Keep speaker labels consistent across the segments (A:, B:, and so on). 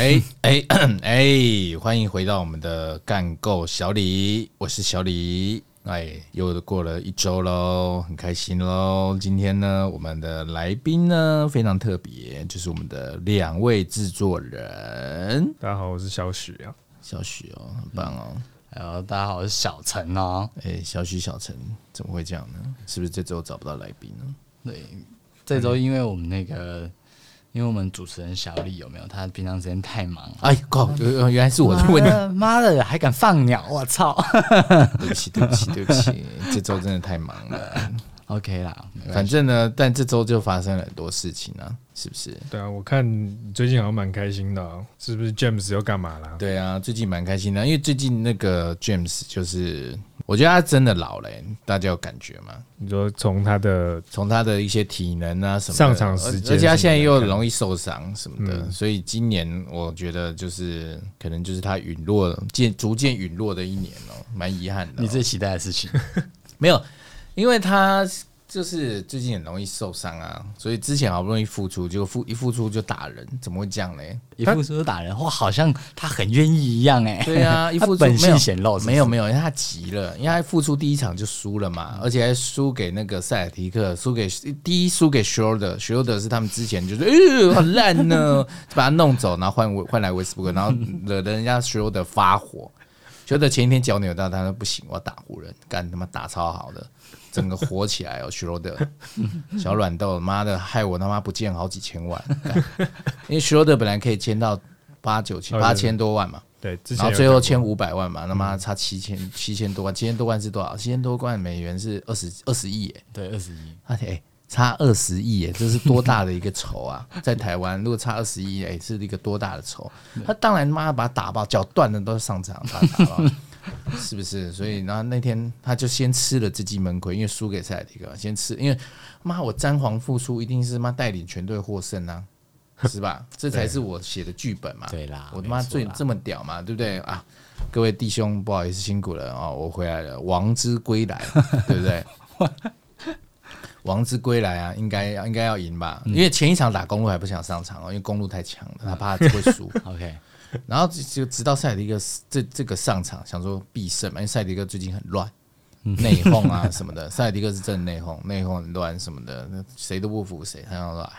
A: 哎 哎 哎，欢迎回到我们的干够小李，我是小李。哎，又过了一周喽，很开心喽。今天呢，我们的来宾呢非常特别，就是我们的两位制作人。
B: 大家好，我是小许啊，
A: 小许哦，很棒哦。
C: 还有大家好，我是小陈哦。
A: 哎，小许小陈，怎么会这样呢？是不是这周找不到来宾呢？
C: 对，这周因为我们那个。因为我们主持人小李有没有？他平常时间太忙了。
A: 哎，靠！原来是我的问题。
C: 妈的，还敢放鸟！我操！
A: 对不起，对不起，对不起，这周真的太忙了。
C: OK 啦，
A: 反正呢，但这周就发生了很多事情啊，是不是？
B: 对啊，我看最近好像蛮开心的，是不是？James 又干嘛啦？
A: 对啊，最近蛮开心的，因为最近那个 James 就是。我觉得他真的老了，大家有感觉吗？
B: 你说从他的
A: 从他的一些体能啊什么
B: 上场时间，
A: 而且他现在又容易受伤什么的，所以今年我觉得就是可能就是他陨落渐逐渐陨落的一年哦，蛮遗憾的。
C: 你最期待的事情
A: 没有，因为他。就是最近很容易受伤啊，所以之前好不容易复出，结果复一复出就打人，怎么会这样呢？
C: 一复出就打人，哇，好像他很愿意一样哎。
A: 对啊，一复出
C: 本性显露，
A: 没有没有，因为他急了，因为他复出第一场就输了嘛，而且还输给那个塞尔提克，输给第一输给 Schroeder，Schroeder 是他们之前就是呃很烂呢，就 把他弄走，然后换换来威斯布鲁克，然后惹得人家 Schroeder 发火，Schroeder 前一天脚扭到，他说不行，我要打湖人，干他妈打超好的。整个火起来哦，徐罗德小软豆，妈的，害我他妈不见好几千万。因为徐罗德本来可以签到八九千八千多万嘛，
B: 对，
A: 然后最后签五百万嘛，他妈差七千七千多万，七千多万是多少？七千多万美元是二十二十亿耶，
C: 对，二十亿。
A: 哎，差二十亿耶，这是多大的一个仇啊！在台湾，如果差二十亿，哎，是一个多大的仇？他当然妈把他打爆，脚断了都上场把他打爆。是不是？所以，然后那天他就先吃了这记闷亏，因为输给塞尔提克，先吃。因为妈，我詹皇复出一定是妈带领全队获胜啊，是吧？这才是我写的剧本嘛。
C: 对啦，
A: 我他妈最这么屌嘛，对不对啊？各位弟兄，不好意思，辛苦了哦！我回来了，王之归来，对不对？王之归来啊，应该应该要赢吧？因为前一场打公路还不想上场哦，因为公路太强了，他怕他会输。
C: OK。
A: 然后就直到塞迪克这这个上场，想说必胜嘛，因为塞迪克最近很乱，内讧啊 什么的。塞迪克是真的内讧，内讧很乱什么的，那谁都不服谁。他想说，哎，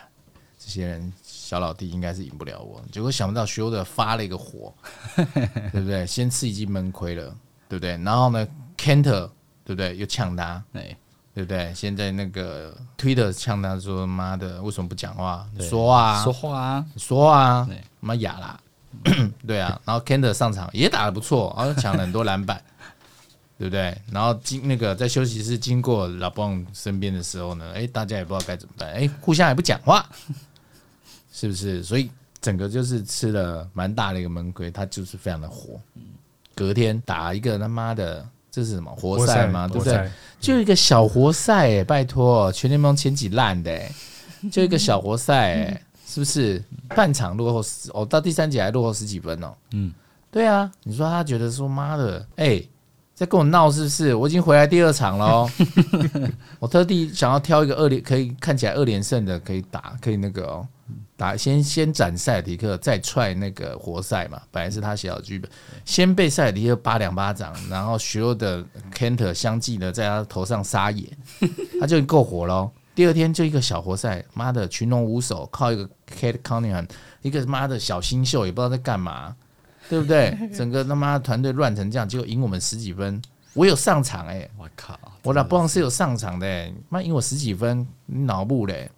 A: 这些人小老弟应该是赢不了我。结果想不到休的发了一个火，对不对？先吃一记闷亏了，对不对？然后呢，Kanter 对不对？又呛他，对对不对？现在那个 Twitter 呛他说：“妈的，为什么不讲话？说啊，
C: 说话啊，
A: 说啊，妈哑啦。” 对啊，然后 Kander 上场也打得不错，然后抢了很多篮板，对不对？然后经那个在休息室经过 LeBron 身边的时候呢，哎，大家也不知道该怎么办，哎，互相也不讲话，是不是？所以整个就是吃了蛮大的一个闷亏，他就是非常的火。隔天打一个他妈的，这是什么活塞吗？对不对？就一个小活塞，哎，拜托，全联盟前几烂的，就一个小活塞，哎。是不是半场落后十哦？到第三节还落后十几分哦。嗯，对啊。你说他觉得说妈的，哎、欸，在跟我闹是不是？我已经回来第二场了，我特地想要挑一个二连可以看起来二连胜的，可以打，可以那个哦，打先先斩塞尔提克，再踹那个活塞嘛。本来是他写好剧本，先被塞尔提克扒两巴掌，然后所有的 Kanter 相继的在他头上撒野，他就够火喽。第二天就一个小活塞，妈的群龙无首，靠一个 Kate Cunningham，一个妈的小新秀，也不知道在干嘛，对不对？整个他妈的团队乱成这样，结果赢我们十几分。我有上场哎、欸，我靠，我老布朗是有上场的、欸，妈赢我十几分，你脑部嘞？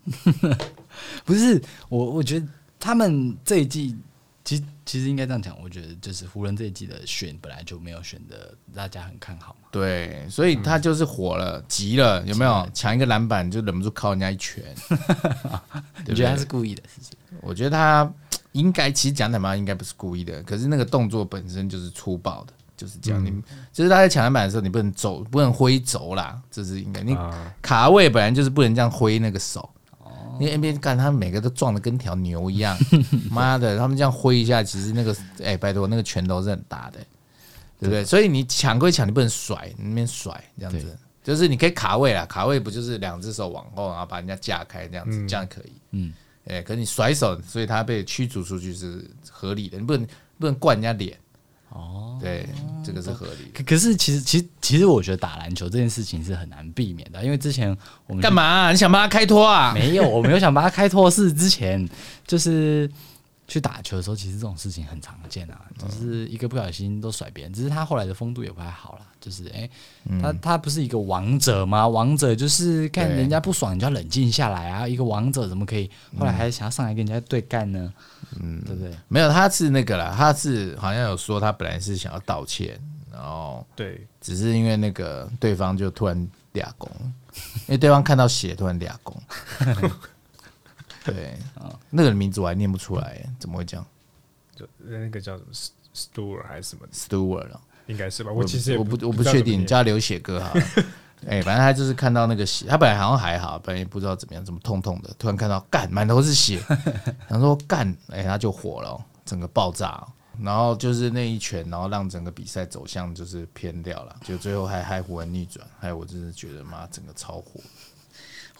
C: 不是我，我觉得他们这一季。其实其实应该这样讲，我觉得就是湖人这一季的选本来就没有选的，大家很看好嘛。
A: 对，所以他就是火了，嗯、急了，有没有？抢一个篮板就忍不住靠人家一拳。
C: 你觉得他是故意的？
A: 我觉得他应该，其实讲坦白应该不是故意的，可是那个动作本身就是粗暴的，就是这样。嗯、你就是他在抢篮板的时候，你不能走，不能挥肘啦，这是应该。你卡位本来就是不能这样挥那个手。因为 NBA 干，他们每个都壮的跟条牛一样，妈的，他们这样挥一下，其实那个，哎、欸，拜托，那个拳头是很大的，对不对？所以你抢归抢，你不能甩，你那边甩这样子，就是你可以卡位啊，卡位不就是两只手往后，然后把人家架开这样子，这样可以，嗯，哎，可是你甩手，所以他被驱逐出去是合理的，你不能不能灌人家脸。哦，对，这个是合理的。
C: 可可是其实其实其实我觉得打篮球这件事情是很难避免的，因为之前我们
A: 干嘛、啊？你想帮他开脱啊？
C: 没有，我没有想帮他开脱，是之前就是。去打球的时候，其实这种事情很常见啊，就是一个不小心都甩别人。只是他后来的风度也不太好了，就是哎、欸嗯，他他不是一个王者吗？王者就是看人家不爽，你就要冷静下来啊。一个王者怎么可以后来还想要上来跟人家对干呢？嗯，对不对？
A: 没有，他是那个啦，他是好像有说他本来是想要道歉，然后
B: 对，
A: 只是因为那个对方就突然俩攻，因为对方看到血突然俩攻。对啊，那个名字我还念不出来，怎么会这样？
B: 就那个叫什么 Stewart 还是什么
A: Stewart
B: 应该是吧？我其实
A: 我不我不确定，叫流血哥哈。哎、欸，反正他就是看到那个血，他本来好像还好，本来也不知道怎么样，怎么痛痛的，突然看到干满头是血，然后说干，哎、欸，他就火了，整个爆炸，然后就是那一拳，然后让整个比赛走向就是偏掉了，就最后还还湖人逆转，还有我真的觉得妈整个超火，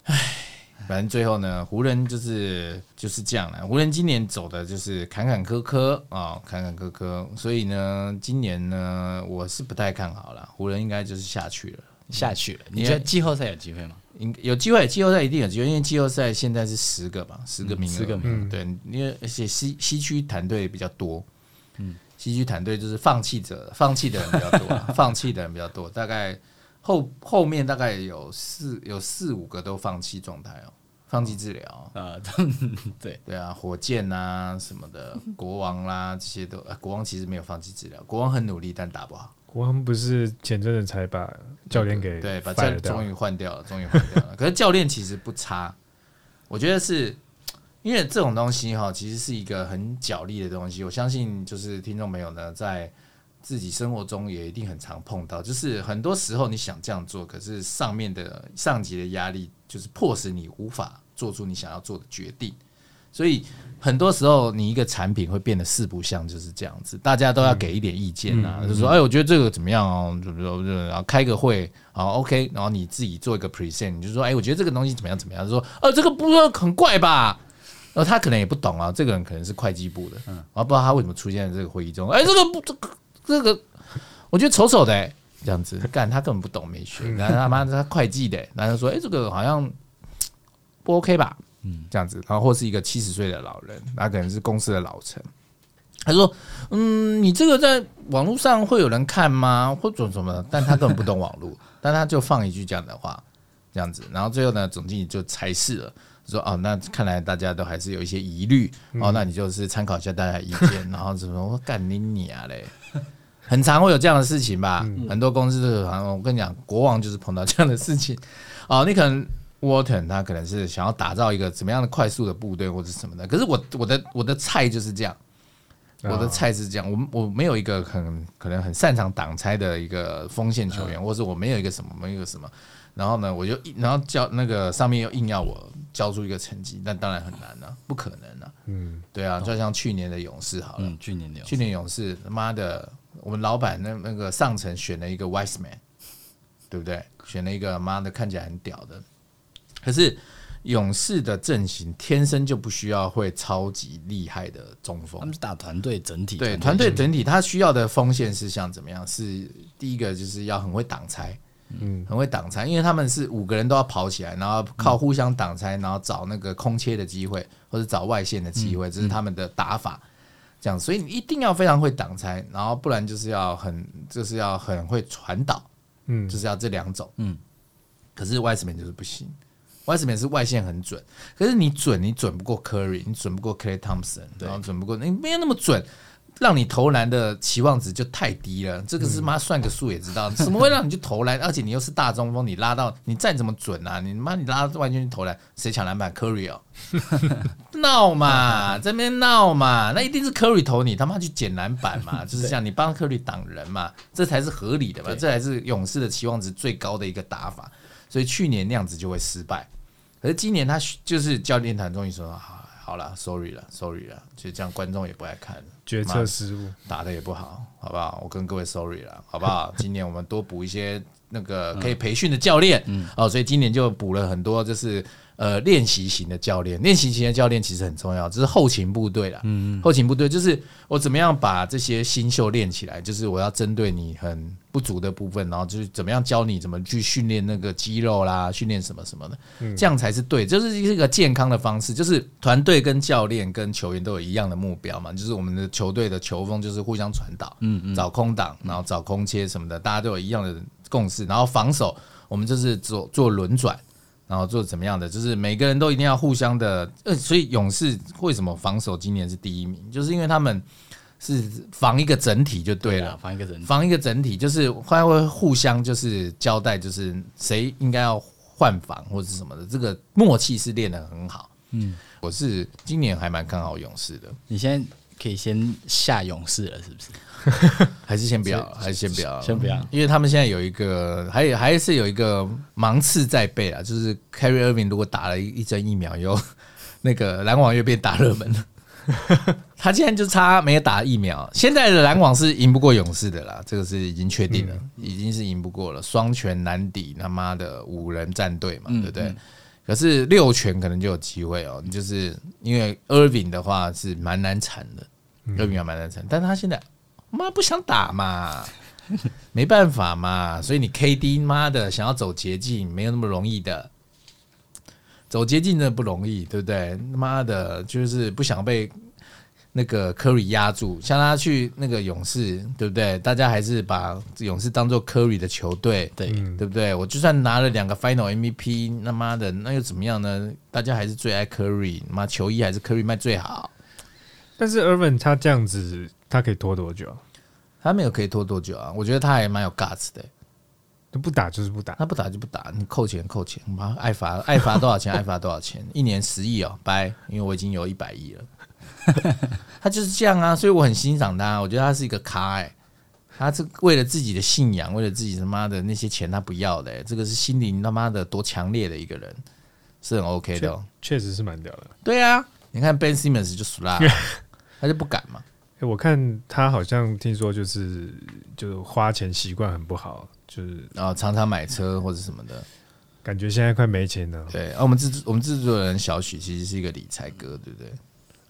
A: 哎。反正最后呢，湖人就是就是这样了。湖人今年走的就是坎坎坷坷啊，坎坎坷坷。所以呢，今年呢，我是不太看好了。湖人应该就是下去了，
C: 下去了。你觉得季后赛有机会吗？
A: 应有机会，季后赛一定有机会，因为季后赛现在是十个嘛，十个名额，十个名额。对，因为而且西西区团队比较多，嗯，西区团队就是放弃者，放弃的人比较多，放弃的人比较多，大概。后后面大概有四有四五个都放弃状态哦，放弃治疗啊，对对啊，火箭啊什么的，国王啦、啊、这些都，国王其实没有放弃治疗，国王很努力但打不好。
B: 国王不是前阵子才把教练给
A: 对，把教练终于换掉了，终于换掉了。可是教练其实不差，我觉得是因为这种东西哈，其实是一个很角力的东西。我相信就是听众朋友呢在。自己生活中也一定很常碰到，就是很多时候你想这样做，可是上面的上级的压力就是迫使你无法做出你想要做的决定，所以很多时候你一个产品会变得四不像，就是这样子，大家都要给一点意见啊，就说，哎，我觉得这个怎么样哦，就比如说，然后开个会，好 OK，然后你自己做一个 present，你就说，哎，我觉得这个东西怎么样怎么样，就说，呃，这个不是很怪吧？然后他可能也不懂啊，这个人可能是会计部的，嗯，然后不知道他为什么出现在这个会议中，哎，这个不这个。这个我觉得丑丑的、欸，这样子。干他根本不懂没学，然后他妈他会计的、欸，然后说哎、欸、这个好像不 OK 吧，嗯。这样子，然后或是一个七十岁的老人，那可能是公司的老臣，他说嗯你这个在网络上会有人看吗？或者什么？但他根本不懂网络，但他就放一句这样的话，这样子，然后最后呢总经理就裁示了。说哦，那看来大家都还是有一些疑虑哦，那你就是参考一下大家的意见，然后怎么我干你你啊嘞，很常会有这样的事情吧？很多公司都有，我跟你讲，国王就是碰到这样的事情哦。你可能沃腾他可能是想要打造一个怎么样的快速的部队或者什么的，可是我我的我的菜就是这样，我的菜是这样，我我没有一个很可能很擅长挡拆的一个锋线球员，或者我没有一个什么没有什么。然后呢，我就然后叫那个上面又硬要我交出一个成绩，那当然很难了，不可能了。嗯，对啊，就像去年的勇士好了，嗯、去年的勇士去年勇士，他妈的，我们老板那那个上层选了一个 Wiseman，对不对？选了一个妈的看起来很屌的，可是勇士的阵型天生就不需要会超级厉害的中锋，
C: 他们是打团队整体，
A: 对团队整体，他需要的锋线是像怎么样？是第一个就是要很会挡拆。嗯，很会挡拆，因为他们是五个人都要跑起来，然后靠互相挡拆，然后找那个空切的机会，或者找外线的机会，这是他们的打法。这样，所以你一定要非常会挡拆，然后不然就是要很，就是要很会传导，嗯，就是要这两种，嗯。可是 Wiseman 就是不行，Wiseman 是外线很准，可是你准，你准不过 Curry，你准不过 Clay Thompson，然后准不过，你没有那么准。让你投篮的期望值就太低了，这个是妈算个数也知道，怎么会让你去投篮？而且你又是大中锋，你拉到你再怎么准啊，你妈你拉到外线去投篮，谁抢篮板？Curry 哦，闹嘛，这边闹嘛，那一定是 Curry 投你，他妈去捡篮板嘛，就是这样，你帮 Curry 挡人嘛，这才是合理的嘛，这才是勇士的期望值最高的一个打法。所以去年那样子就会失败，可是今年他就是教练团终于说好。好了，sorry 了，sorry 了，其实这样观众也不爱看，
B: 决策失误，
A: 打的也不好，好不好？我跟各位 sorry 了，好不好？今年我们多补一些那个可以培训的教练，嗯，哦，所以今年就补了很多，就是呃练习型的教练，练习型的教练其实很重要，这是后勤部队啦。嗯，后勤部队就是我怎么样把这些新秀练起来，就是我要针对你很不足的部分，然后就是怎么样教你怎么去训练那个肌肉啦，训练什么什么的，这样才是对，就是一个健康的方式。就是团队跟教练跟球员都有一样的目标嘛，就是我们的球队的球风就是互相传导，嗯嗯，找空档，然后找空切什么的，大家都有一样的共识，然后防守我们就是做做轮转。然后做怎么样的，就是每个人都一定要互相的，呃，所以勇士为什么防守今年是第一名，就是因为他们是防一个整体就对了，对
C: 防一个整体，
A: 防一个整体就是会会互相就是交代，就是谁应该要换防或者是什么的，这个默契是练得很好。嗯，我是今年还蛮看好勇士的。
C: 你先。可以先下勇士了，是不是？
A: 还是先不要？还是先不要？
C: 先不要，
A: 因为他们现在有一个，还有还是有一个芒刺在背啊，就是 Irving 如果打了一一针疫苗，以后 那个篮网又变大热门了。他现在就差没有打疫苗，现在的篮网是赢不过勇士的啦，这个是已经确定了，已经是赢不过了，双拳难敌他妈的五人战队嘛，对不对？可是六拳可能就有机会哦，就是因为 Irving 的话是蛮难缠的。二比二蛮难缠，但是他现在妈不想打嘛，没办法嘛，所以你 KD 妈的想要走捷径没有那么容易的，走捷径真的不容易，对不对？妈的，就是不想被那个 Curry 压住，像他去那个勇士，对不对？大家还是把勇士当做 Curry 的球队，对对不对？我就算拿了两个 Final MVP，那妈的那又怎么样呢？大家还是最爱 Curry，妈球衣还是 Curry 卖最好。
B: 但是 Irving 他这样子，他可以拖多久？
A: 他没有可以拖多久啊？我觉得他还蛮有 guts 的。
B: 他不打就是不打，
A: 他不打就不打，你扣钱扣钱，妈 爱罚爱罚多少钱爱罚多少钱，一年十亿哦，拜，因为我已经有一百亿了。他就是这样啊，所以我很欣赏他，我觉得他是一个咖哎、欸，他是为了自己的信仰，为了自己他妈的那些钱他不要的、欸，这个是心灵他妈的多强烈的一个人，是很 OK 的、喔，
B: 确实是蛮屌的。
A: 对啊，你看 Ben Simmons 就输啦。他就不敢嘛？
B: 欸，我看他好像听说就是就花钱习惯很不好，就是
A: 然后常常买车或者什么的，
B: 感觉现在快没钱了。
A: 对，啊，我们制我们制作人小许其实是一个理财哥，对不对？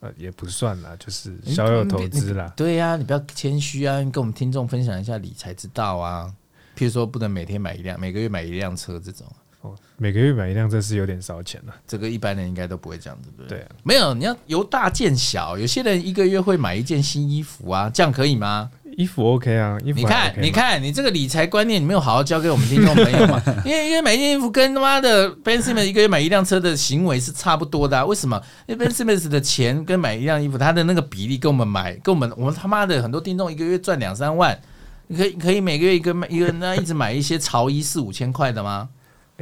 B: 呃，也不算啦，就是小有投资啦。
A: 对呀，你不要谦虚啊，跟我们听众分享一下理财之道啊。譬如说，不能每天买一辆，每个月买一辆车这种。
B: 哦，每个月买一辆车是有点烧钱了。
A: 这个一般人应该都不会这样子，对不对？
B: 对啊，
A: 没有，你要由大见小。有些人一个月会买一件新衣服啊，这样可以吗？
B: 衣服 OK 啊，衣服 OK
A: 你看，你看，你这个理财观念你没有好好教给我们听众朋友嘛？因 为因为买一件衣服跟他妈的 Ben Simmons 一个月买一辆车的行为是差不多的啊。为什么？因为 Ben Simmons 的钱跟买一辆衣服，他的那个比例跟我们买，跟我们我们他妈的很多听众一个月赚两三万，你可以可以每个月一个一个那一直买一些潮衣四五千块的吗？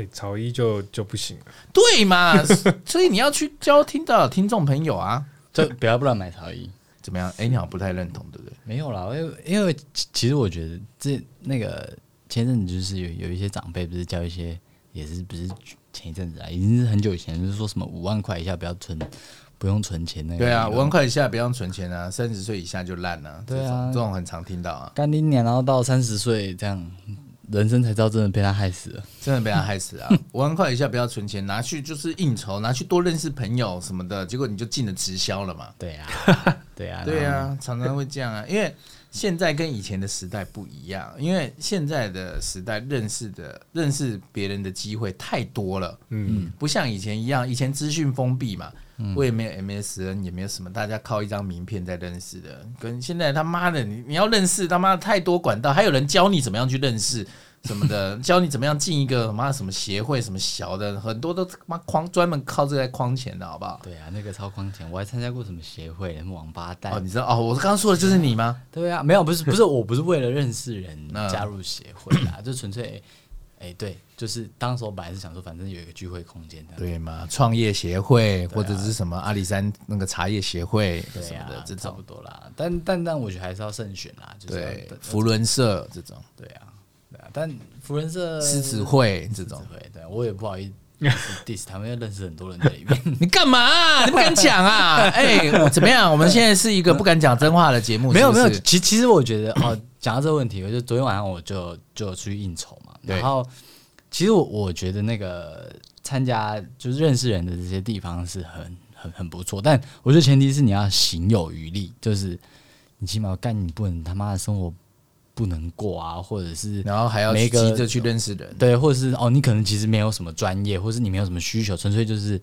B: 哎、欸，潮衣就就不行了，
A: 对嘛？所以你要去教听到听众朋友啊，
C: 就不要不乱买草衣，
A: 怎么样？哎、欸，你好像不太认同，对不对？
C: 没有啦，因为因为其实我觉得这那个前阵子就是有有一些长辈不是教一些，也是不是前一阵子啊，已经是很久以前，就是说什么五万块以下不要存，不用存钱那个。
A: 对啊，五万块以下不用存钱啊，三十岁以下就烂了、啊。
C: 对啊，
A: 这种很常听到啊，
C: 干你娘，然后到三十岁这样。人生才知道，真的被他害死了，
A: 真的被他害死啊！五万块以下不要存钱，拿去就是应酬，拿去多认识朋友什么的，结果你就进了直销了嘛？
C: 对 呀，对呀，
A: 对呀，常常会这样啊！因为现在跟以前的时代不一样，因为现在的时代认识的认识别人的机会太多了，嗯，不像以前一样，以前资讯封闭嘛。我也没有 MSN，也没有什么，大家靠一张名片在认识的。跟现在他妈的，你你要认识他妈的太多管道，还有人教你怎么样去认识什么的，教你怎么样进一个妈什么协会什么小的，很多都他妈框专门靠这个在框钱的好不好？
C: 对啊，那个超框钱，我还参加过什么协会，什么王八蛋。
A: 哦，你知道哦？我刚刚说的就是你吗？
C: 对啊，没有，不是不是，我不是为了认识人加入协会啊，就纯粹。哎、欸，对，就是当时我本来是想说，反正有一个聚会空间的，
A: 对嘛？创业协会、啊、或者是什么阿里山那个茶叶协会什么的，这种
C: 差不多啦。但但但我觉得还是要慎选啦，就是
A: 对扶轮社这种，
C: 对啊，对啊。但福伦社
A: 狮子会这种，
C: 对，对我也不好意思 diss 他们，要认识很多人在里面。
A: 你干嘛、啊？你不敢讲啊？哎、欸，怎么样？我们现在是一个不敢讲真话的节目是是？
C: 没有没有，其其实我觉得哦。讲到这个问题，我就昨天晚上我就就出去应酬嘛，然后其实我我觉得那个参加就是认识人的这些地方是很很很不错，但我觉得前提是你要行有余力，就是你起码干你不能他妈的生活不能过啊，或者是
A: 然后还要急着去认识人，
C: 对，或者是哦，你可能其实没有什么专业，或者是你没有什么需求，纯粹就是。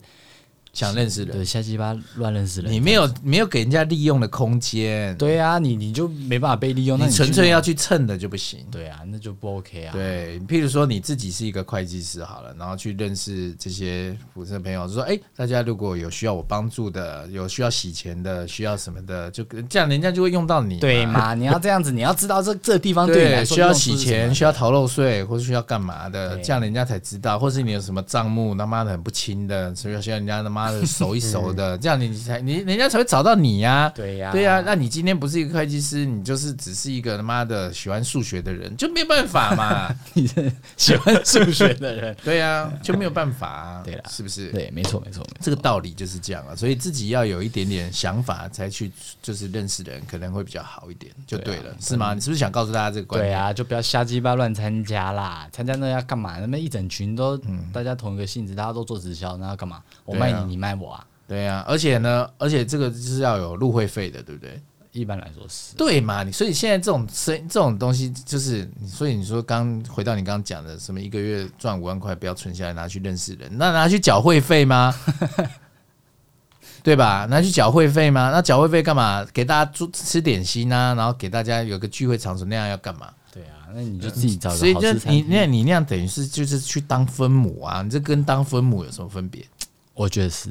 A: 想认识人，
C: 对，瞎鸡巴乱认识人，
A: 你没有没有给人家利用的空间，
C: 对啊，你你就没办法被利用，
A: 你纯粹要去蹭的就不行，
C: 对啊，那就不 OK 啊。
A: 对，譬如说你自己是一个会计师好了，然后去认识这些服务朋友，就说，哎，大家如果有需要我帮助的，有需要洗钱的，需要什么的，就这样，人家就会用到你，
C: 对嘛？你要这样子，你要知道这这个地方对你来说
A: 需要洗钱，需要逃漏税，或者需要干嘛的，这样人家才知道，或是你有什么账目他妈的很不清的，所以需要人家他妈的 熟一熟。的，这样你才你人家才会找到你呀，
C: 对呀，
A: 对呀。那你今天不是一个会计师，你就是只是一个他妈的喜欢数学的人，就没有办法嘛。
C: 你是喜欢数学的人，
A: 对呀，就没有办法，啊 对了，是不是？
C: 对，没错，没错，
A: 这个道理就是这样啊。所以自己要有一点点想法，才去就是认识人，可能会比较好一点，就对了，是吗？你是不是想告诉大家这个观点？
C: 对啊，就不要瞎鸡巴乱参加啦。参加那要干嘛？那么一整群都大家同一个性质，大家都做直销，那要干嘛？我卖你，你卖我啊？
A: 对呀、啊，而且呢，而且这个就是要有入会费的，对不对？
C: 一般来说是。
A: 对嘛？你所以现在这种生这种东西，就是所以你说刚回到你刚刚讲的，什么一个月赚五万块，不要存下来拿去认识人，那拿去缴会费吗？对吧？拿去缴会费吗？那缴会费干嘛？给大家吃吃点心啊，然后给大家有个聚会场所，那样要干嘛？
C: 对啊，那你就自己找个好。
A: 所以就你那你那样等于是就是去当分母啊？你这跟当分母有什么分别？
C: 我觉得是。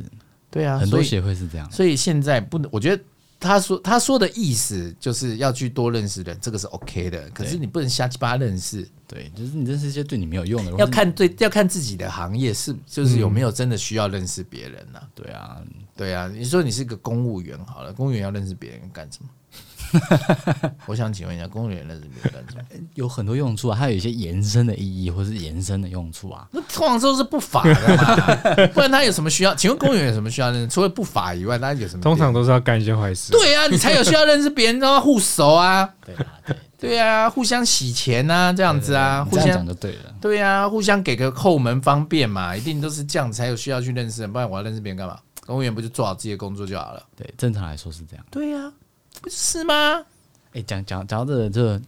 A: 对啊，
C: 很多协会是这样，
A: 所以现在不能。我觉得他说他说的意思就是要去多认识人，这个是 OK 的。可是你不能瞎鸡巴认识，
C: 对，就是你认识一些对你没有用的。
A: 要看对，要看自己的行业是就是有没有真的需要认识别人呢？
C: 对啊，
A: 对啊。你说你是个公务员好了，公务员要认识别人干什么？我想请问一下，公务员认识别人干什么？
C: 有很多用处啊，它有一些延伸的意义，或是延伸的用处啊。
A: 那通常都是不法的嘛，不然他有什么需要？请问公务员有什么需要认识？除了不法以外，他有什么？
B: 通常都是要干一些坏事。
A: 对啊，你才有需要认识别人，都要互熟啊。
C: 对啊，对
A: 对啊，互相洗钱啊，这样子啊，互相
C: 讲就对了。
A: 对啊，互相给个后门方便嘛，一定都是这样才有需要去认识人，不然我要认识别人干嘛？公务员不就做好自己的工作就好了？
C: 对，正常来说是这样。
A: 对呀，不是吗？
C: 哎，讲讲讲到这个，这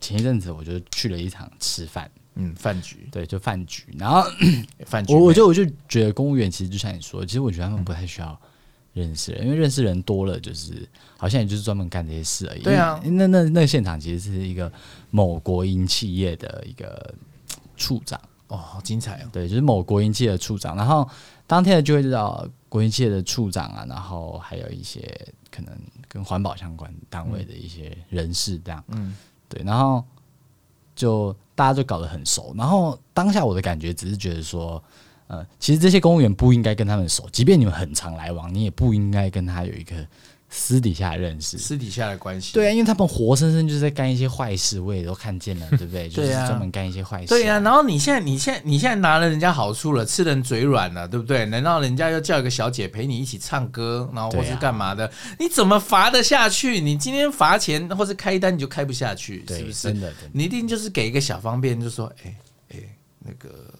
C: 前一阵子我就去了一场吃饭，
A: 嗯，饭局，
C: 对，就饭局。然后
A: 饭局，
C: 我我就我就觉得公务员其实就像你说，其实我觉得他们不太需要认识人，因为认识人多了，就是好像也就是专门干这些事而已。
A: 对啊，
C: 那那那个现场其实是一个某国营企业的一个处长，
A: 哦，好精彩哦。
C: 对，就是某国营企业的处长。然后当天的就会知道国营企业的处长啊，然后还有一些可能。跟环保相关单位的一些人士这样，嗯，对，然后就大家就搞得很熟，然后当下我的感觉只是觉得说，呃，其实这些公务员不应该跟他们熟，即便你们很常来往，你也不应该跟他有一个。私底下认识，
A: 私底下的关系，
C: 对啊，因为他们活生生就是在干一些坏事，我也都看见了，对不对？就是专门干一些坏事。
A: 对啊，然后你现在，你现在，你现在拿了人家好处了，吃人嘴软了，对不对？难道人家要叫一个小姐陪你一起唱歌，然后或是干嘛的？你怎么罚得下去？你今天罚钱或是开单你就开不下去，是不是？真的，你一定就是给一个小方便，就说，哎哎，那个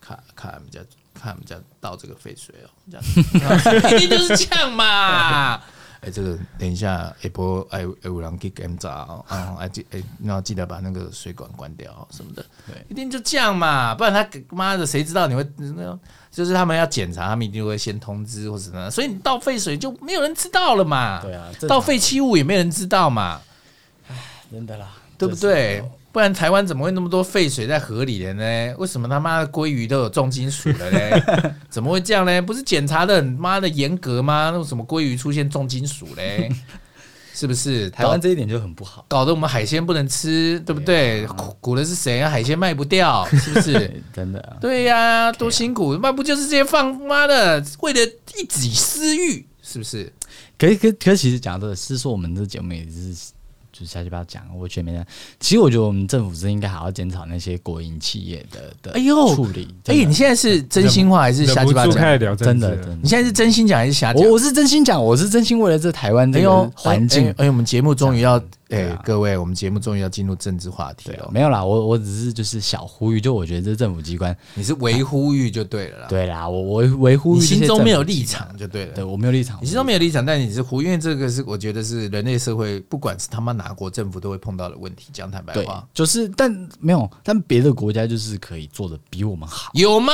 A: 看看我们家，看我们家倒这个废水哦，这样 一定就是这样嘛。哎，这个等一下，一波哎哎，有人去检查哦，啊，哎 记哎，你要记得把那个水管关掉什么的，对，一定就这样嘛，不然他妈的谁知道你会那？就是他们要检查，他们一定会先通知或者什么，所以你倒废水就没有人知道了嘛，对啊，倒废弃物也没人知道嘛，
C: 哎，真的啦，
A: 对不对？不然台湾怎么会那么多废水在河里的呢？为什么他妈的鲑鱼都有重金属了呢？怎么会这样呢？不是检查的很妈的严格吗？那为什么鲑鱼出现重金属嘞？是不是？
C: 台湾这一点就很不好，
A: 搞得我们海鲜不能吃，对不对？苦的是谁啊？海鲜卖不掉，是不是？
C: 真的啊？
A: 对呀，多辛苦，那不就是这些放妈的为了一己私欲，是不是？
C: 可可可，其实讲的是说我们这节目也是。就是瞎鸡巴讲，我觉得，其实我觉得我们政府是应该好好检讨那些国营企业的的哎呦处理。
A: 哎，你现在是真心话还是瞎鸡巴讲？
C: 真的，
A: 你现在是真心讲还是瞎讲？
C: 我我是真心讲，我是真心为了这台湾这个环境。
A: 哎，我们节目终于要哎、
C: 啊，
A: 各位，我们节目终于要进入政治话题了。
C: 没有啦，我我只是就是小呼吁，就我觉得这政府机关，
A: 你是维呼吁就对了啦。
C: 对啦，我我维呼吁，
A: 你心中没有立场就对了。
C: 对我没有立场，
A: 你心中没有立场，但你是呼，因为这个是我觉得是人类社会，不管是他妈哪国政府都会碰到的问题。讲坦白话，
C: 就是但没有，但别的国家就是可以做的比我们好，
A: 有吗？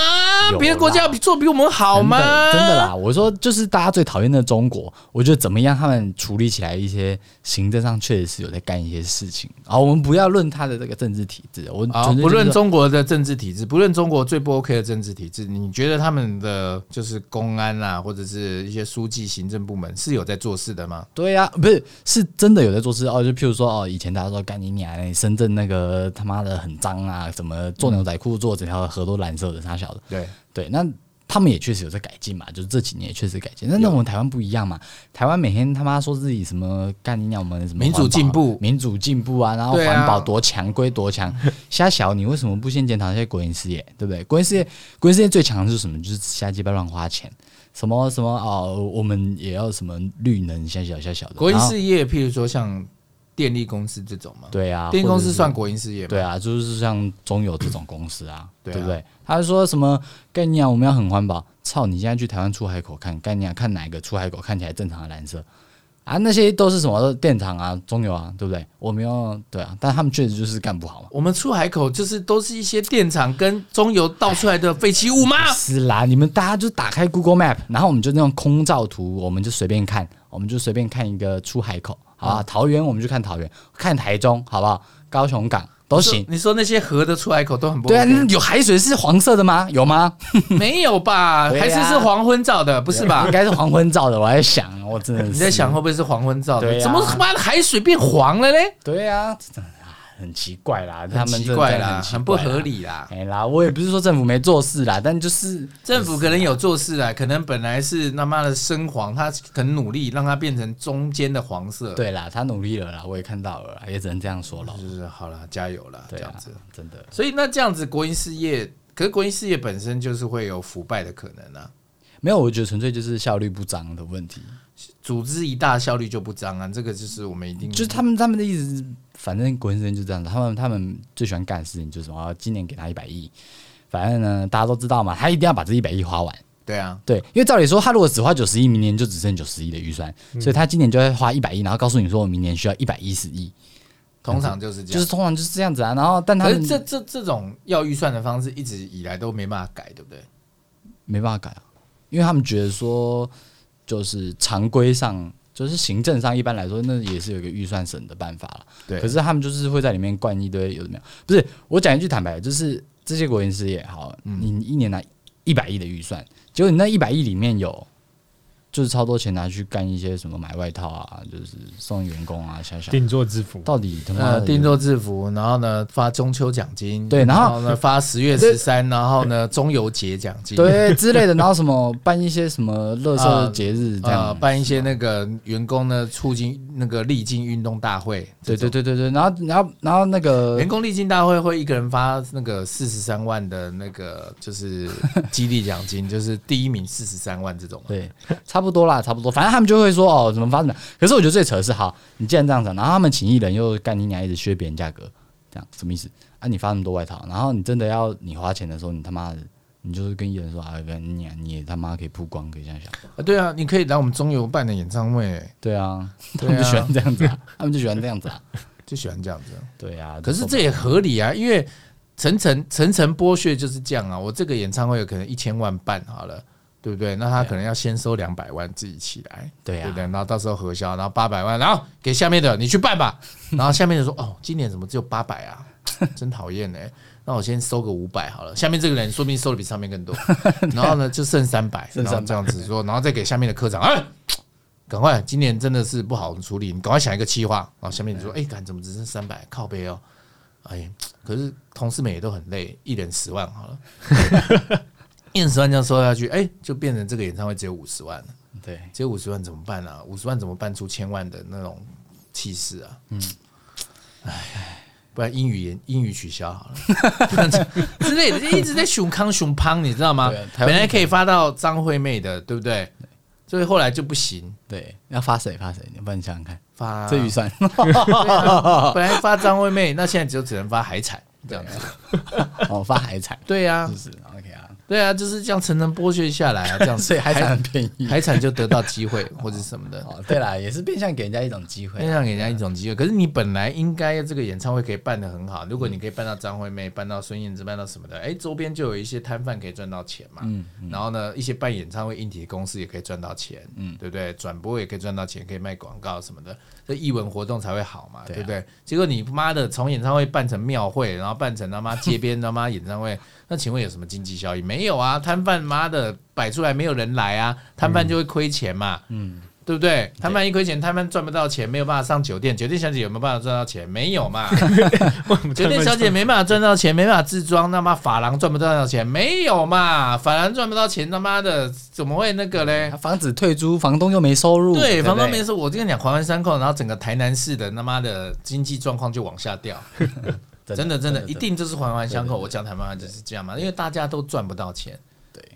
A: 别的国家做比我们好吗？
C: 真的啦，我说就是大家最讨厌的中国，我觉得怎么样，他们处理起来一些行政上确实是有在干一些事情。好，我们不要论他的这个政治体制，我
A: 啊，不论中国的政治体制，不论中国最不 OK 的政治体制，你觉得他们的就是公安啊，或者是一些书记、行政部门是有在做事的吗？
C: 对呀、啊，不是是真的有在做事哦。就譬如说哦，以前大家说干你娘，深圳那个他妈的很脏啊，什么做牛仔裤做整条河都蓝色的，他晓得。
A: 对
C: 对，那。他们也确实有在改进嘛，就是这几年也确实改进。那那我们台湾不一样嘛，台湾每天他妈说自己什么干你娘，我们什么
A: 民主进步，
C: 民主进步啊，然后环保多强归多强，瞎小你为什么不先检讨一下国营事业，对不对？国营事业，国营事业最强的是什么？就是瞎鸡巴乱花钱，什么什么哦，我们也要什么绿能，瞎小瞎小的。
A: 国营事业，譬如说像。电力公司这种吗，
C: 对啊，
A: 电力公司算国营事业吗？
C: 对啊，就是像中油这种公司啊，
A: 对，啊
C: 对不对？他说什么概念啊？我们要很环保。操，你现在去台湾出海口看概念啊？看哪个出海口看起来正常的蓝色啊？那些都是什么电厂啊、中油啊，对不对？我们要对啊，但他们确实就是干不好嘛。
A: 我们出海口就是都是一些电厂跟中油倒出来的废弃物吗？
C: 是啦，你们大家就打开 Google Map，然后我们就那种空照图，我们就随便看，我们就随便看一个出海口。啊，桃园我们就看桃园，看台中好不好？高雄港都行。
A: 你说，你说那些河的出海口都很不、OK、
C: 对啊？有海水是黄色的吗？有吗？
A: 没有吧？还是是黄昏照的？不是吧？
C: 应该是黄昏照的。我在想，我真的是
A: 你在想会不会是黄昏照的？怎么他妈的海水变黄了嘞？
C: 对啊。很奇怪啦，他们
A: 很奇怪啦，
C: 很，
A: 不合理啦。
C: 哎啦，我也不是说政府没做事啦，但就是
A: 政府可能有做事啦，可能本来是他妈的深黄，他很努力让它变成中间的黄色。
C: 对啦，他努力了啦，我也看到了啦，也只能这样说了。
A: 就是好了，加油了，这样子
C: 真的。
A: 所以那这样子，国营事业，可是国营事业本身就是会有腐败的可能啊。
C: 没有，我觉得纯粹就是效率不彰的问题。
A: 组织一大，效率就不彰啊，这个就是我们一定
C: 就是他们他们的意思是，反正国营事业就这样子，他们他们最喜欢干的事情就是什么，今年给他一百亿，反正呢大家都知道嘛，他一定要把这一百亿花完。
A: 对啊，
C: 对，因为照理说他如果只花九十亿，明年就只剩九十亿的预算，嗯，所以他今年就会花一百亿，然后告诉你说我明年需要一百一十亿，
A: 通常就是这样，
C: 就是通常就是这样子啊。然后但他
A: 这这这种要预算的方式一直以来都没办法改，对不对？
C: 没办法改啊。因为他们觉得说，就是常规上，就是行政上，一般来说，那也是有一个预算省的办法了。
A: 对。
C: 可是他们就是会在里面灌一堆有什么样。不是，我讲一句坦白，就是这些国营事业，好，你一年拿一百亿的预算，结果你那一百亿里面有。就是超多钱拿去干一些什么买外套啊，就是送员工啊，想想
B: 定做制服，
C: 到底他妈
A: 呃定做制服，然后呢发中秋奖金，
C: 对，然
A: 后，呢发十月十三，然后呢中游节奖金，
C: 对之类的，然后什么办一些什么乐色 节日这样，
A: 呃呃，办一些那个员工呢促进那个励精运动大会，
C: 对对对对对，然后然后然后那个
A: 员工励精大会会一个人发那个四十三万的那个就是激励奖金，就是第一名四十三万这种，
C: 对，差。差不多啦，差不多，反正他们就会说哦，怎么发展？可是我觉得最扯的是，好，你既然这样子，然后他们请艺人又干你娘，一直削别人价格，这样什么意思？啊，你发那么多外套，然后你真的要你花钱的时候，你他妈的，你就是跟艺人说啊，跟你娘，你也他妈可以曝光，可以这样想
A: 啊？对啊，你可以来我们中游办的演唱会，
C: 对啊，他们就喜欢这样子啊，他们就喜欢这样子啊，
A: 就喜欢这样子，
C: 对啊。
A: 可是这也合理啊，因为层层层层剥削就是这样啊。我这个演唱会有可能一千万办好了。对不对？那他可能要先收两百万自己起来，
C: 对呀、啊，
A: 对不对？然后到时候核销，然后八百万，然后给下面的你去办吧。然后下面的说：“哦，今年怎么只有八百啊？真讨厌呢。那我先收个五百好了。下面这个人说不定收的比上面更多。然后呢，就剩三百，然后这样子说，然后再给下面的科长，哎，赶快，今年真的是不好处理，你赶快想一个计划。然后下面你说：哎，干怎么只剩三百？靠背哦。哎，可是同事们也都很累，一人十万好了。”一人十万这样收下去，哎、欸，就变成这个演唱会只有五十万了。
C: 对，
A: 只有五十万怎么办啊？五十万怎么办出千万的那种气势啊？嗯，哎，不然英语言英语取消好了之类的，就一直在熊康熊胖，你知道吗？本来可以发到张惠妹的，对不对？所以后来就不行。
C: 对，要发谁发谁？你帮你想想看。
A: 发
C: 这预算，
A: 本来发张惠妹，那现在就只能发海产这样子。
C: 哦，发海产，
A: 对呀、啊，
C: 就是 OK 啊。
A: 对啊，就是这样层层剥削下来啊，这样子，
C: 所以海产很便宜，
A: 海产就得到机会或者什么的。
C: 哦，对啦，也是变相给人家一种机会，
A: 变相给人家一种机会。可是你本来应该这个演唱会可以办得很好，如果你可以办到张惠妹，办到孙燕姿，办到什么的，哎，周边就有一些摊贩可以赚到钱嘛。嗯。然后呢，一些办演唱会硬体公司也可以赚到钱，嗯，对不对？转播也可以赚到钱，可以卖广告什么的，这艺文活动才会好嘛，对不对？结果你妈的从演唱会办成庙会，然后办成他妈街边他妈演唱会。那请问有什么经济效益？没有啊，摊贩妈的摆出来没有人来啊，摊贩就会亏钱嘛，嗯，对不对？摊贩一亏钱，摊贩赚不到钱，没有办法上酒店，酒店小姐有没有办法赚到钱？没有嘛，酒店小姐没办法赚到钱，没办法自装，那么法郎赚不到钱？没有嘛，法郎赚不到钱，他妈的怎么会那个嘞？
C: 房子退租，房东又没收入，
A: 对，房东没收入，我就跟你讲，环环相扣，然后整个台南市的他妈的经济状况就往下掉。真的真的，一定就是环环相扣。我讲台湾话就是这样嘛，因为大家都赚不到钱，对，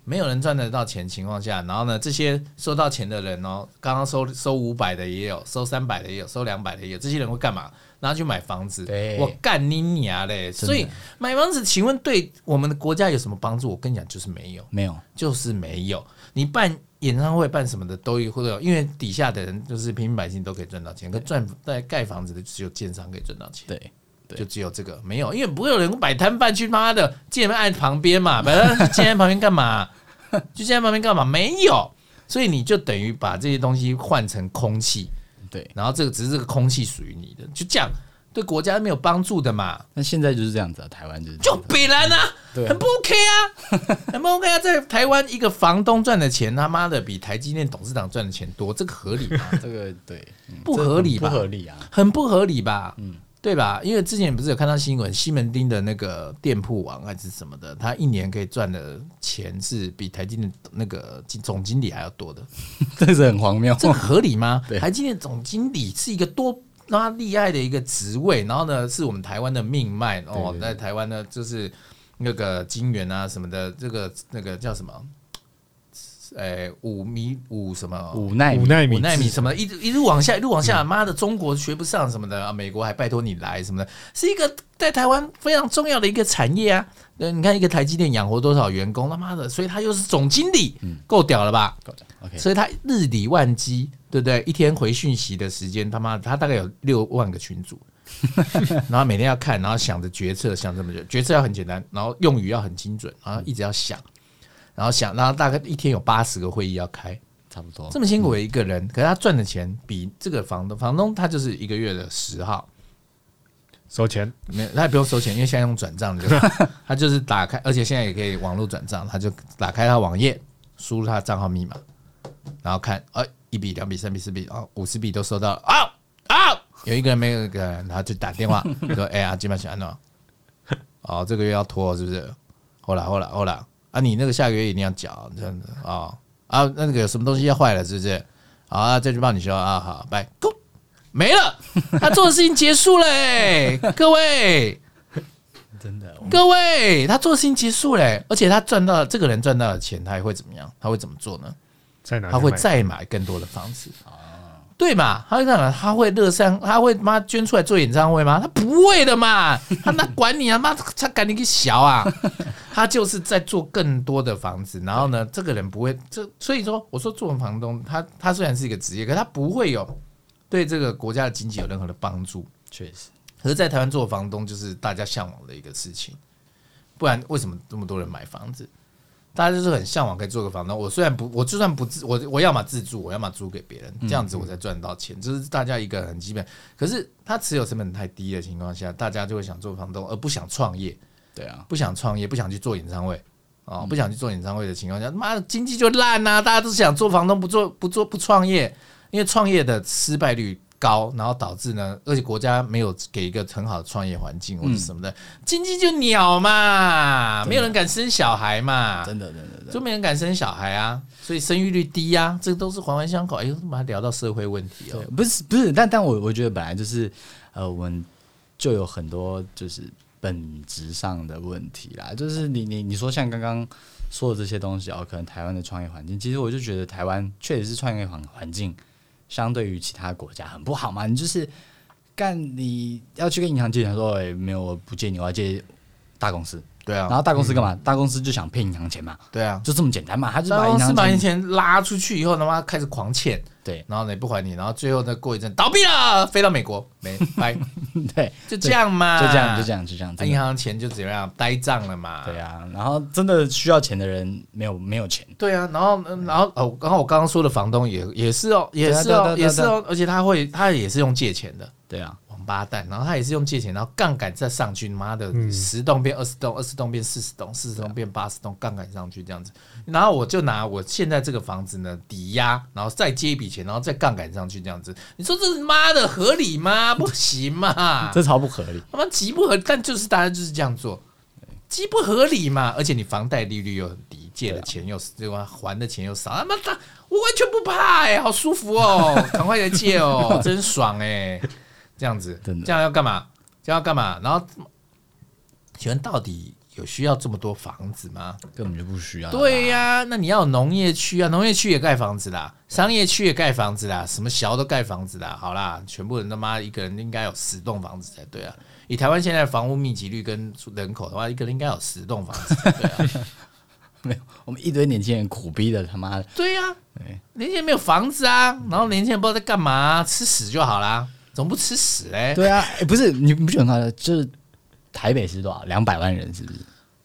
A: 没有人赚得到钱情况下，然后呢，这些收到钱的人哦，刚刚收收五百的也有，收三百的也有，收两百的也有，这些人会干嘛？拿去买房子。我干你娘嘞！所以买房子，请问对我们的国家有什么帮助？我跟你讲，就是没有，
C: 没有，
A: 就是没有。你办演唱会、办什么的都会有，因为底下的人就是平民百姓都可以赚到钱，可赚在盖房子的只有建商可以赚到钱。对。就只有这个没有，因为不会有人摆摊贩去妈的建案旁边嘛，摆摊建案旁边干嘛？就建案旁边干嘛？没有，所以你就等于把这些东西换成空气，对，然后这个只是这个空气属于你的，就这样对国家没有帮助的嘛。
C: 那现在就是这样子啊，台湾就是
A: 就北兰啊，很不 OK 啊，很不 OK 啊，在台湾一个房东赚的钱他妈的比台积电董事长赚的钱多，这个合理吗？
C: 这个对，
A: 不合理吧？
C: 不合理啊，
A: 很不合理吧？嗯。对吧？因为之前不是有看到新闻，西门町的那个店铺王还是什么的，他一年可以赚的钱是比台积电那个总经理还要多的，
C: 这是很荒谬，
A: 这合理吗？台积电总经理是一个多那厉害的一个职位，然后呢，是我们台湾的命脉哦，在台湾呢就是那个金圆啊什么的，这个那个叫什么？哎，五米五什么？
C: 五奈米，
B: 五奈米，
A: 五奈米什么？一直一路往下，一路往下，妈的，中国学不上什么的啊！美国还拜托你来什么的，是一个在台湾非常重要的一个产业啊。那，你看一个台积电养活多少员工？他妈的，所以他又是总经理，够屌了吧？够屌，OK。所以他日理万机，对不对？一天回讯息的时间，他妈的，他大概有六万个群组，然后每天要看，然后想着决策，想这么久，决策要很简单，然后用语要很精准，然后一直要想。然后想，然后大概一天有八十个会议要开，
C: 差不多。这
A: 么辛苦的一个人，嗯、可是他赚的钱比这个房东，房东他就是一个月的十号。
B: 收钱，
A: 没有，他也不用收钱，因为现在用转账的，他就是打开，而且现在也可以网络转账，他就打开他网页，输入他的账号密码，然后看，哎，一笔、两笔、三笔、四笔，哦，五十笔都收到了，啊啊，有一个人没有一个人，他就打电话 说，哎呀，基本上呢，哦，这个月要拖是不是？后来，后来，后来。啊，你那个下个月一定要缴，这样子啊啊，那个有什么东西要坏了，是不是？好啊，这就帮你修啊，好，拜，go，没了，他做的事情结束了，欸，各位，
C: 真的，
A: 各位，他做的事情结束了，而且他赚到这个人赚到的钱，他还会怎么样？他会怎么做呢？他会再买更多的房子。对嘛？他会干嘛？他会乐善？他会妈捐出来做演唱会吗？他不会的嘛！他那管你啊？妈，他赶紧去小啊！他就是在做更多的房子，然后呢，这个人不会这，所以说我说做房东，他他虽然是一个职业，可他不会有对这个国家的经济有任何的帮助。
C: 确实，
A: 可是，在台湾做房东就是大家向往的一个事情，不然为什么这么多人买房子？大家就是很向往可以做个房东。我虽然不，我就算不自，我我要么自住，我要么租给别人，这样子我才赚到钱。这、嗯、是大家一个很基本。可是他持有成本太低的情况下，大家就会想做房东，而不想创业。
C: 对啊，
A: 不想创业，不想去做演唱会啊、哦，不想去做演唱会的情况下，妈的经济就烂呐、啊！大家都想做房东，不做不做不创业，因为创业的失败率高，然后导致呢，而且国家没有给一个很好的创业环境或者什么的，经济就鸟嘛，没有人敢生小孩嘛，
C: 真的真的真的，
A: 就没人敢生小孩啊，所以生育率低呀、啊，这个都是环环相扣。哎呦，怎么还聊到社会问题哦？
C: 不是不是，但但我我觉得本来就是，呃，我们就有很多就是本质上的问题啦，就是你你你说像刚刚说的这些东西哦，可能台湾的创业环境，其实我就觉得台湾确实是创业环环境。相对于其他国家很不好嘛？你就是干你要去跟银行借钱，说哎、没有，我不借你，我要借大公司。
A: 对啊，
C: 然后大公司干嘛？大公司就想骗银行钱嘛。
A: 对啊，
C: 就这么简单嘛。他就
A: 把银行
C: 把
A: 钱拉出去以后，他妈开始狂欠。
C: 对，
A: 然后呢不还你，然后最后呢过一阵倒闭了，飞到美国没拜。
C: 对，
A: 就这样嘛，
C: 就这样，就这样，就这样。
A: 银行钱就怎样呆账了嘛。
C: 对啊，然后真的需要钱的人没有没有钱。
A: 对啊，然后然后哦，刚刚我刚刚说的房东也也是哦，也是哦，也是哦，而且他会他也是用借钱的。
C: 对啊。
A: 八蛋，然后他也是用借钱，然后杠杆再上去，妈的，十栋变二十栋，二十栋变四十栋，四十栋变八十栋，杠杆上去这样子。然后我就拿我现在这个房子呢抵押，然后再借一笔钱，然后再杠杆上去这样子。你说这是妈的合理吗？不行嘛，
C: 这超不合理，
A: 他妈极不合理。但就是大家就是这样做，极不合理嘛。而且你房贷利率又很低，借的钱又对吧？还的钱又少，他妈的，我完全不怕哎、欸，好舒服哦，赶快来借哦，真爽哎、欸。这样子，这样要干嘛？这样要干嘛？然后，请问到底有需要这么多房子吗？
C: 根本就不需要。
A: 对呀、啊，那你要有农业区啊，农业区也盖房子啦，商业区也盖房子啦，什么小都盖房子啦。好啦，全部人他妈一个人应该有十栋房子才对啊！以台湾现在的房屋密集率跟人口的话，一个人应该有十栋房子才对啊。
C: 没有，我们一堆年轻人苦逼的他妈的。
A: 对呀、啊，年轻人没有房子啊，然后年轻人不知道在干嘛、啊，吃屎就好啦。总不吃屎哎、欸！
C: 对啊，不是你不觉得他就是台北是多少？两百万人是不是？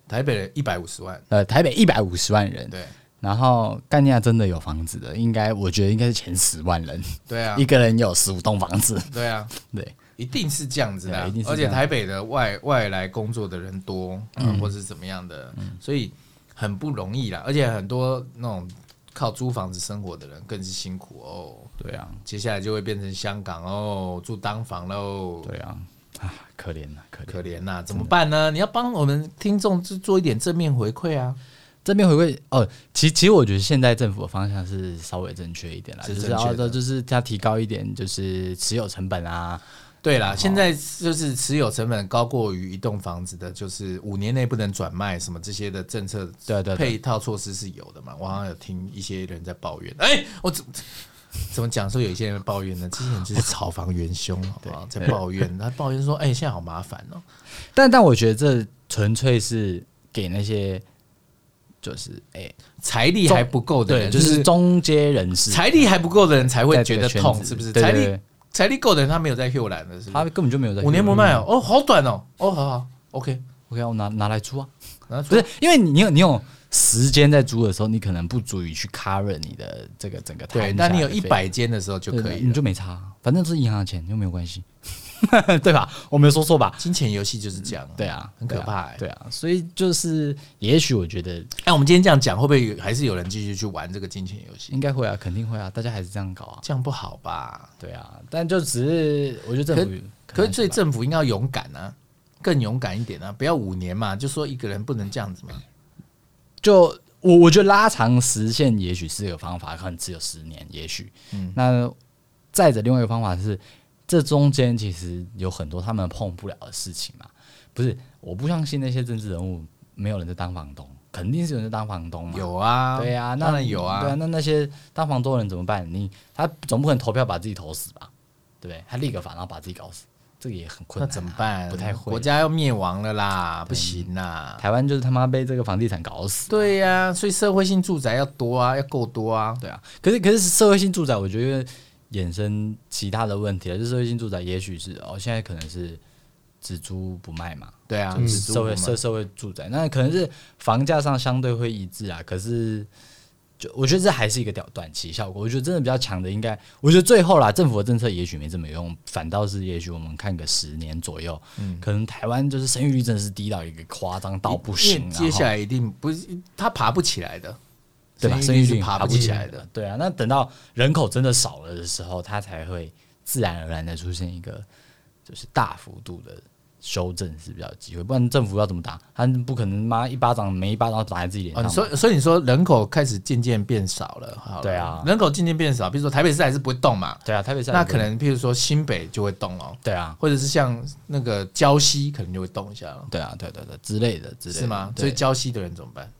A: 台北一百五十万。
C: 呃，台北一百五十万人。
A: 对。
C: 然后干尼亚真的有房子的，应该我觉得应该是前十万人。
A: 对啊。
C: 一个人有十五栋房子。
A: 对啊。
C: 对，
A: 一定是这样子的、啊。
C: 一定是。
A: 而且台北的外外来工作的人多，嗯，嗯或是怎么样的，嗯、所以很不容易啦。而且很多那种。靠租房子生活的人更是辛苦哦。
C: 对啊，
A: 接下来就会变成香港哦，住单房喽。
C: 对啊，啊，可怜呐，可
A: 可怜呐，怎么办呢？你要帮我们听众做做一点正面回馈啊。
C: 正面回馈哦，其实其实我觉得现在政府的方向是稍微正确一点啦，就是要的就是要提高一点，就是持有成本啊。
A: 对啦，现在就是持有成本高过于一栋房子的，就是五年内不能转卖什么这些的政策，
C: 对对
A: 配套措施是有的嘛。我好像有听一些人在抱怨，哎，我怎怎么讲说有一些人抱怨呢？之前就是炒房元凶，好不好？在抱怨，他抱怨说，哎，现在好麻烦哦。
C: 但但我觉得这纯粹是给那些就是哎
A: 财力还不够的人，
C: 就是中阶人士，
A: 财力还不够的人才会觉得痛，是不是？财力。财力够的人，他没有在秀兰的，是是，
C: 他根本就没有在。
A: 五年不卖哦，哦，好短哦，哦，好好，OK，OK，、
C: okay okay, 我拿拿来租啊，拿不是因为你有你有时间在租的时候，你可能不足以去 cover 你的这个整个台。
A: 对，但你有一百间的时候就可以，
C: 你就没差，反正是银行的钱又没有关系。对吧？我没有说错吧？
A: 金钱游戏就是这样，
C: 对啊，
A: 很可怕，
C: 对啊。所以就是，也许我觉得，
A: 哎，我们今天这样讲，会不会还是有人继续去玩这个金钱游戏？
C: 应该会啊，肯定会啊，大家还是这样搞啊，
A: 这样不好吧？
C: 对啊，但就只是，我觉得政府，
A: 可是所以政府应该要勇敢啊，更勇敢一点啊，不要五年嘛，就说一个人不能这样子嘛。
C: 就我我觉得拉长时限，也许是一个方法，可能只有十年，也许。嗯，那再者，另外一个方法是。这中间其实有很多他们碰不了的事情嘛，不是？我不相信那些政治人物没有人在当房东，肯定是有人在当房东嘛。
A: 有啊，
C: 对啊，那
A: 当然有啊。
C: 对啊，那那些当房东的人怎么办？你他总不可能投票把自己投死吧？对不对？他立个法然后把自己搞死，这个也很困难啊。
A: 那怎么办？
C: 不太会。
A: 国家要灭亡了啦，不行啦。
C: 台湾就是他妈被这个房地产搞死。
A: 对呀啊，所以社会性住宅要多啊，要够多啊。
C: 对啊，可是可是社会性住宅，我觉得。衍生其他的问题了，就是社会性住宅，也许是哦，现在可能是只租不卖嘛，
A: 对啊，
C: 社会社社会住宅，那可能是房价上相对会一致啊。可是，就我觉得这还是一个短短期效果。我觉得真的比较强的，应该我觉得最后啦，政府的政策也许没这么用，反倒是也许我们看个十年左右，嗯，可能台湾就是生育率真的是低到一个夸张到不行，
A: 接下来一定不是它爬不起来的。
C: 对吧？生育率爬不起来的，
A: 对
C: 啊。那等到人口真的少了的时候，它才会自然而然的出现一个就是大幅度的修正是比较有机会。不然政府要怎么打？他不可能妈一巴掌没一巴掌打在自己脸上。
A: 所以所以你说人口开始渐渐变少了，
C: 对啊，
A: 人口渐渐变少。比如说台北市还是不会动嘛，
C: 对啊，台北市
A: 那可能譬如说新北就会动哦，
C: 对啊，
A: 或者是像那个礁溪可能就会动一下了，
C: 对啊，对对对之类的之类的，
A: 是吗？所以礁溪的人怎么办？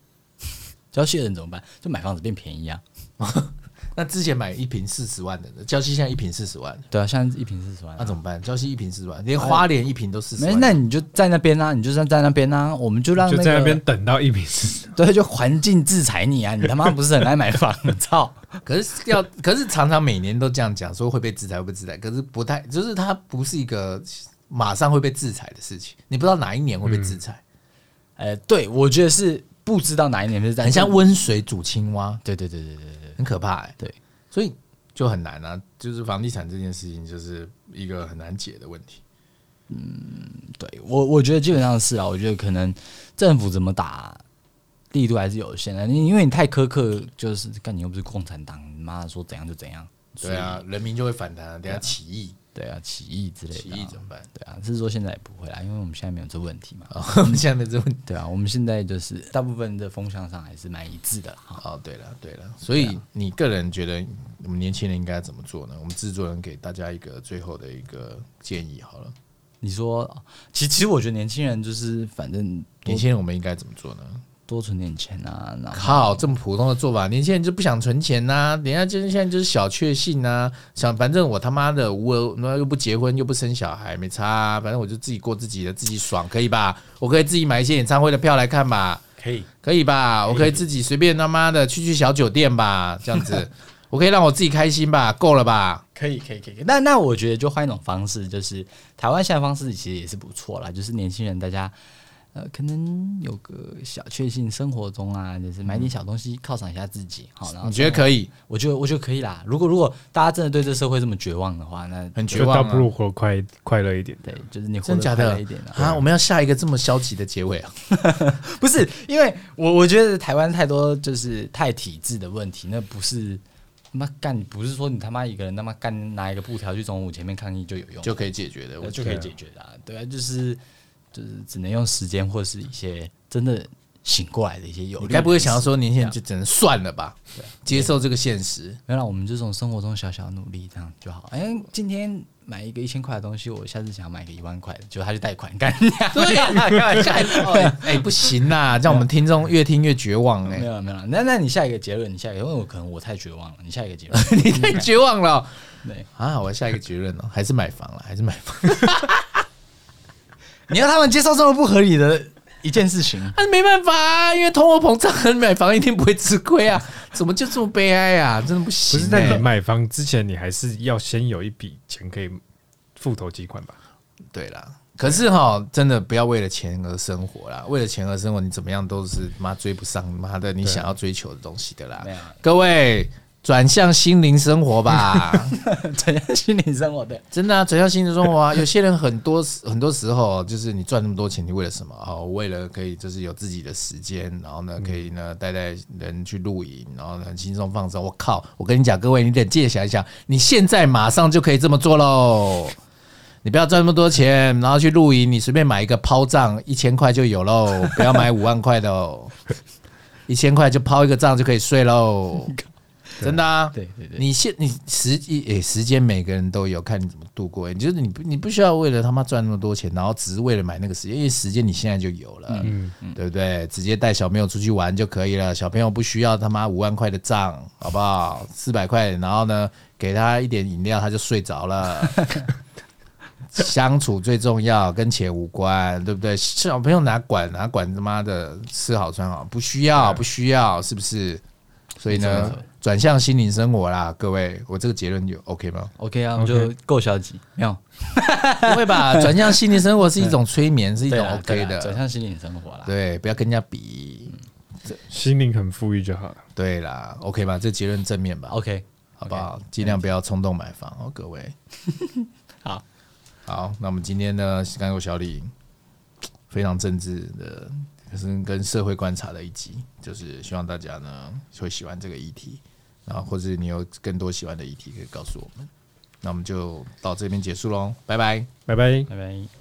C: 郊区的人怎么办？就买房子变便宜啊！
A: 那之前买一瓶四十万的，礁溪现在一瓶四十万，
C: 对啊，现在一瓶四十万，
A: 那怎么办？礁溪一瓶四十万，连花莲一瓶都四十万。
C: 没，那你就在那边啊，你就算在那边啊，我们就让
B: 就在那边等到一瓶四十，
C: 对，就环境制裁你啊！你他妈不是很爱买房？操！
A: 可是要，可是常常每年都这样讲，说会被制裁，会被制裁，可是不太，就是它不是一个马上会被制裁的事情，你不知道哪一年会被制裁。
C: 呃，对，我觉得是不知道哪一年是在，
A: 很像温水煮青蛙，
C: 对对对对对对，
A: 很可怕哎。
C: 对，
A: 所以就很难啊，就是房地产这件事情就是一个很难解的问题。
C: 嗯，对我我觉得基本上是啊，我觉得可能政府怎么打力度还是有限的，你因为你太苛刻，就是干你又不是共产党，你妈说怎样就怎样，
A: 对啊，人民就会反弹，等下起义。
C: 对啊，起义之类的，
A: 起义怎么办？
C: 对啊，是说现在也不会啦，因为我们现在没有这问题嘛。
A: 哦、我们现在没这问题，
C: 对啊，我们现在就是大部分的风向上还是蛮一致的。
A: 哦，对了，对了，所以你个人觉得我们年轻人应该怎么做呢？我们制作人给大家一个最后的一个建议好了。
C: 你说，其实其实我觉得年轻人就是反正
A: 年轻人我们应该怎么做呢？
C: 多存点钱啊！
A: 靠，这么普通的做法，年轻人就不想存钱呐、啊？人家就是现在就是小确幸啊，想反正我他妈的我那又不结婚又不生小孩，没差、啊，反正我就自己过自己的，自己爽，可以吧？我可以自己买一些演唱会的票来看吧？
C: 可以，
A: 可以吧？我可以自己随便他妈的去去小酒店吧？这样子，我可以让我自己开心吧？够了吧？
C: 可以，可以，可以。那那我觉得就换一种方式，就是台湾现在方式其实也是不错啦，就是年轻人大家。呃，可能有个小确幸，生活中啊，就是买点小东西犒赏一下自己，好，然后
A: 你觉得可以？
C: 我觉得我觉得可以啦。如果如果大家真的对这社会这么绝望的话，那
A: 很绝望，
B: 倒不如活快快乐一点。
C: 对，就是你活得快乐一点啊。
A: 啊，我们要下一个这么消极的结尾啊？
C: 不是，因为我我觉得台湾太多就是太体制的问题，那不是他妈干，不是说你他妈一个人他妈干拿一个布条去总统府前面抗议就有用，
A: 就可以解决的，
C: 我就可以解决的。对啊，就是。就是只能用时间，或是一些真的醒过来的一些有。
A: 你该不会想要说年轻人就只能算了吧？对，接受这个现实。
C: 原来我们这种生活中小小努力，这样就好。哎，今天买一个一千块的东西，我下次想要买个一万块的，就他去贷款干。对呀，开玩笑。
A: 哎，不行呐，让我们听众越听越绝望。哎，
C: 没有没有，那那你下一个结论，你下一个，因为我可能我太绝望了。你下一个结论，
A: 你太绝望了。
C: 对
A: 啊，我下一个结论哦，还是买房了，还是买房。
C: 你要他们接受这么不合理的一件事情，
A: 那没办法啊，因为通货膨胀，买房一定不会吃亏啊！怎么就这么悲哀啊？真的不行。
B: 不是在你买房之前，你还是要先有一笔钱可以付头期款吧？
A: 对啦，可是哈，真的不要为了钱而生活啦！为了钱而生活，你怎么样都是妈追不上妈的你想要追求的东西的啦！各位。转向心灵生活吧，
C: 转向心灵生活，对，
A: 真的啊，转向心灵生活啊。有些人很多很多时候，就是你赚那么多钱，你为了什么？哦，为了可以就是有自己的时间，然后呢，可以呢带带人去露营，然后很轻松放松。我靠，我跟你讲，各位，你得记得想一想，你现在马上就可以这么做喽。你不要赚那么多钱，然后去露营，你随便买一个抛帐，一千块就有喽。不要买五万块的哦，一千块就抛一个帐就可以睡喽。真的啊，
C: 对对对，
A: 你现你时诶、欸、时间每个人都有，看你怎么度过。你就是你不你不需要为了他妈赚那么多钱，然后只是为了买那个时间，因为时间你现在就有了，嗯嗯，对不对？直接带小朋友出去玩就可以了，小朋友不需要他妈五万块的账，好不好？四百块，然后呢，给他一点饮料，他就睡着了。相处最重要，跟钱无关，对不对？小朋友哪管哪管他妈的吃好穿好，不需要不需要，是不是？所以呢，转向心灵生活啦，各位，我这个结论就 OK 吗
C: ？OK 啊，我们就够消极，没有，
A: 不会吧？转向心灵生活是一种催眠，是一种 OK 的。
C: 转向心灵生活啦，
A: 对，不要跟人家比，
B: 心灵很富裕就好了。
A: 对啦，OK 吧？这结论正面吧
C: ？OK，
A: 好不好？尽量不要冲动买房哦，各位。
C: 好，
A: 好，那我们今天呢，刚有小李非常政治的。可是跟社会观察的一集，就是希望大家呢会喜欢这个议题，然后或者你有更多喜欢的议题可以告诉我们，那我们就到这边结束喽，拜拜，
B: 拜拜，
C: 拜拜。